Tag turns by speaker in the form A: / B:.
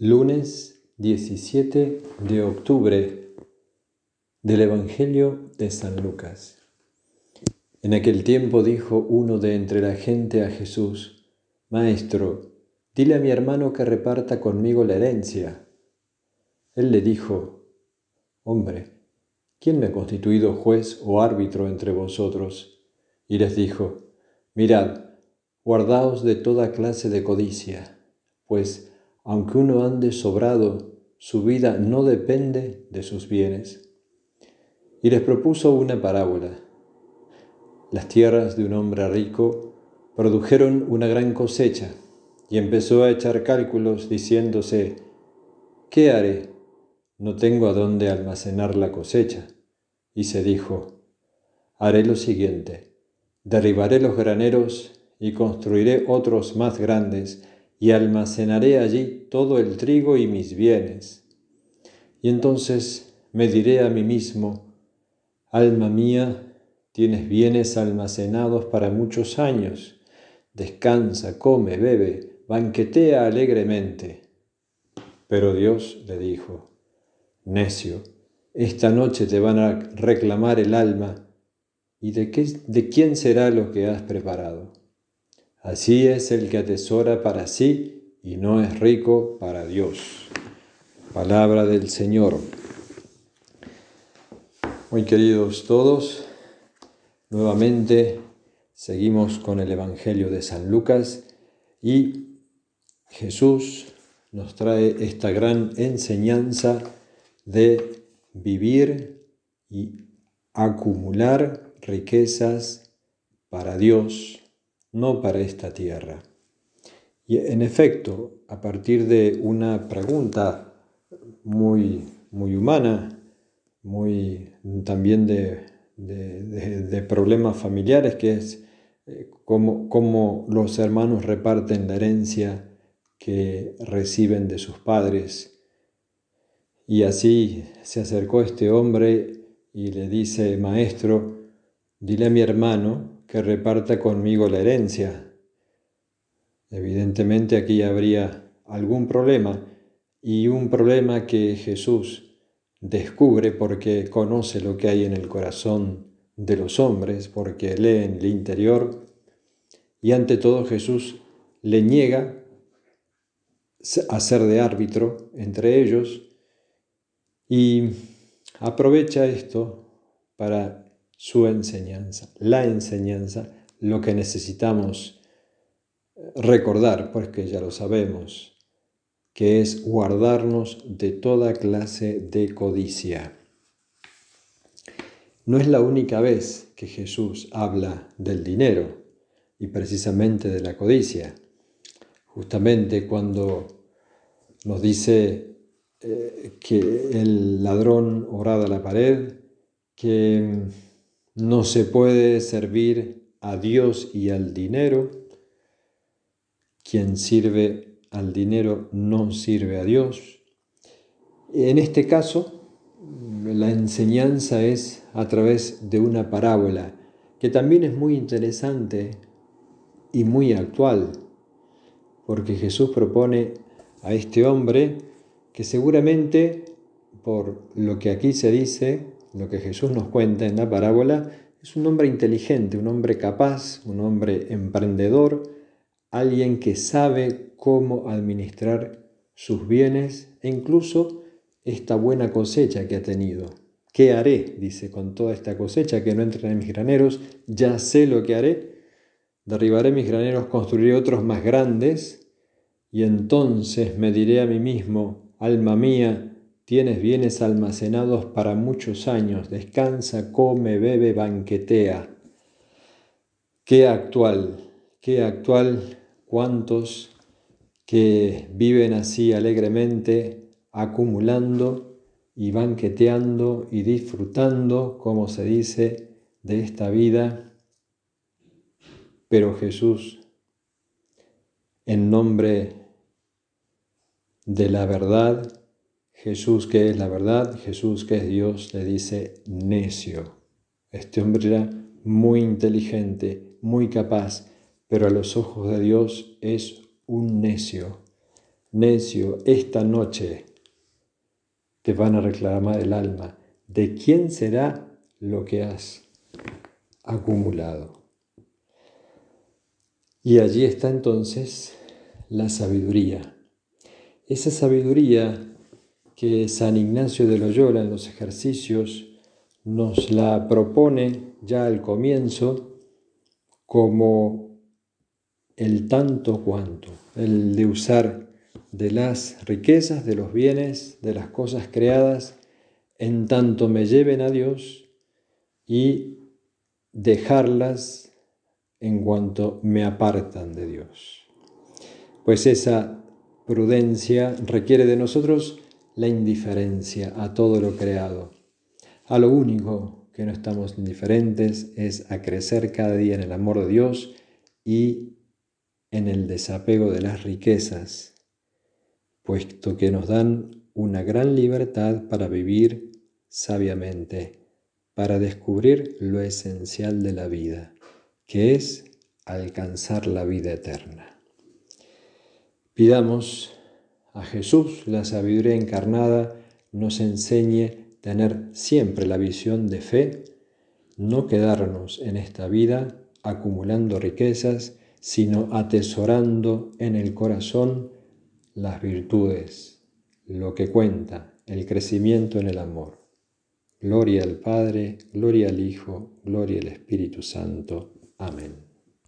A: Lunes 17 de octubre del Evangelio de San Lucas. En aquel tiempo dijo uno de entre la gente a Jesús, Maestro, dile a mi hermano que reparta conmigo la herencia. Él le dijo, Hombre, ¿quién me ha constituido juez o árbitro entre vosotros? Y les dijo, Mirad, guardaos de toda clase de codicia, pues aunque uno ande sobrado, su vida no depende de sus bienes. Y les propuso una parábola. Las tierras de un hombre rico produjeron una gran cosecha y empezó a echar cálculos diciéndose, ¿qué haré? No tengo a dónde almacenar la cosecha. Y se dijo, haré lo siguiente, derribaré los graneros y construiré otros más grandes, y almacenaré allí todo el trigo y mis bienes. Y entonces me diré a mí mismo, alma mía, tienes bienes almacenados para muchos años, descansa, come, bebe, banquetea alegremente. Pero Dios le dijo, necio, esta noche te van a reclamar el alma, ¿y de, qué, de quién será lo que has preparado? Así es el que atesora para sí y no es rico para Dios. Palabra del Señor. Muy queridos todos, nuevamente seguimos con el Evangelio de San Lucas y Jesús nos trae esta gran enseñanza de vivir y acumular riquezas para Dios no para esta tierra. Y en efecto, a partir de una pregunta muy, muy humana, muy también de, de, problemas familiares, que es eh, cómo, cómo los hermanos reparten la herencia que reciben de sus padres. Y así se acercó este hombre y le dice, maestro, dile a mi hermano que reparta conmigo la herencia. Evidentemente aquí habría algún problema y un problema que Jesús descubre porque conoce lo que hay en el corazón de los hombres, porque lee en el interior y ante todo Jesús le niega a ser de árbitro entre ellos y aprovecha esto para su enseñanza, la enseñanza, lo que necesitamos recordar, pues que ya lo sabemos, que es guardarnos de toda clase de codicia. No es la única vez que Jesús habla del dinero y precisamente de la codicia. Justamente cuando nos dice eh, que el ladrón orada a la pared, que no se puede servir a Dios y al dinero. Quien sirve al dinero no sirve a Dios. En este caso, la enseñanza es a través de una parábola que también es muy interesante y muy actual, porque Jesús propone a este hombre que seguramente, por lo que aquí se dice, lo que Jesús nos cuenta en la parábola, es un hombre inteligente, un hombre capaz, un hombre emprendedor, alguien que sabe cómo administrar sus bienes e incluso esta buena cosecha que ha tenido. ¿Qué haré? Dice, con toda esta cosecha que no entra en mis graneros, ya sé lo que haré. Derribaré mis graneros, construiré otros más grandes, y entonces me diré a mí mismo, alma mía, Tienes bienes almacenados para muchos años, descansa, come, bebe, banquetea. Qué actual, qué actual, cuántos que viven así alegremente, acumulando y banqueteando y disfrutando, como se dice, de esta vida. Pero Jesús, en nombre de la verdad, Jesús que es la verdad, Jesús que es Dios, le dice necio. Este hombre era muy inteligente, muy capaz, pero a los ojos de Dios es un necio. necio, esta noche te van a reclamar el alma. ¿De quién será lo que has acumulado? Y allí está entonces la sabiduría. Esa sabiduría que San Ignacio de Loyola en los ejercicios nos la propone ya al comienzo como el tanto cuanto, el de usar de las riquezas, de los bienes, de las cosas creadas, en tanto me lleven a Dios y dejarlas en cuanto me apartan de Dios. Pues esa prudencia requiere de nosotros la indiferencia a todo lo creado. A lo único que no estamos indiferentes es a crecer cada día en el amor de Dios y en el desapego de las riquezas, puesto que nos dan una gran libertad para vivir sabiamente, para descubrir lo esencial de la vida, que es alcanzar la vida eterna. Pidamos a Jesús, la sabiduría encarnada, nos enseñe tener siempre la visión de fe, no quedarnos en esta vida acumulando riquezas, sino atesorando en el corazón las virtudes, lo que cuenta, el crecimiento en el amor. Gloria al Padre, gloria al Hijo, gloria al Espíritu Santo. Amén.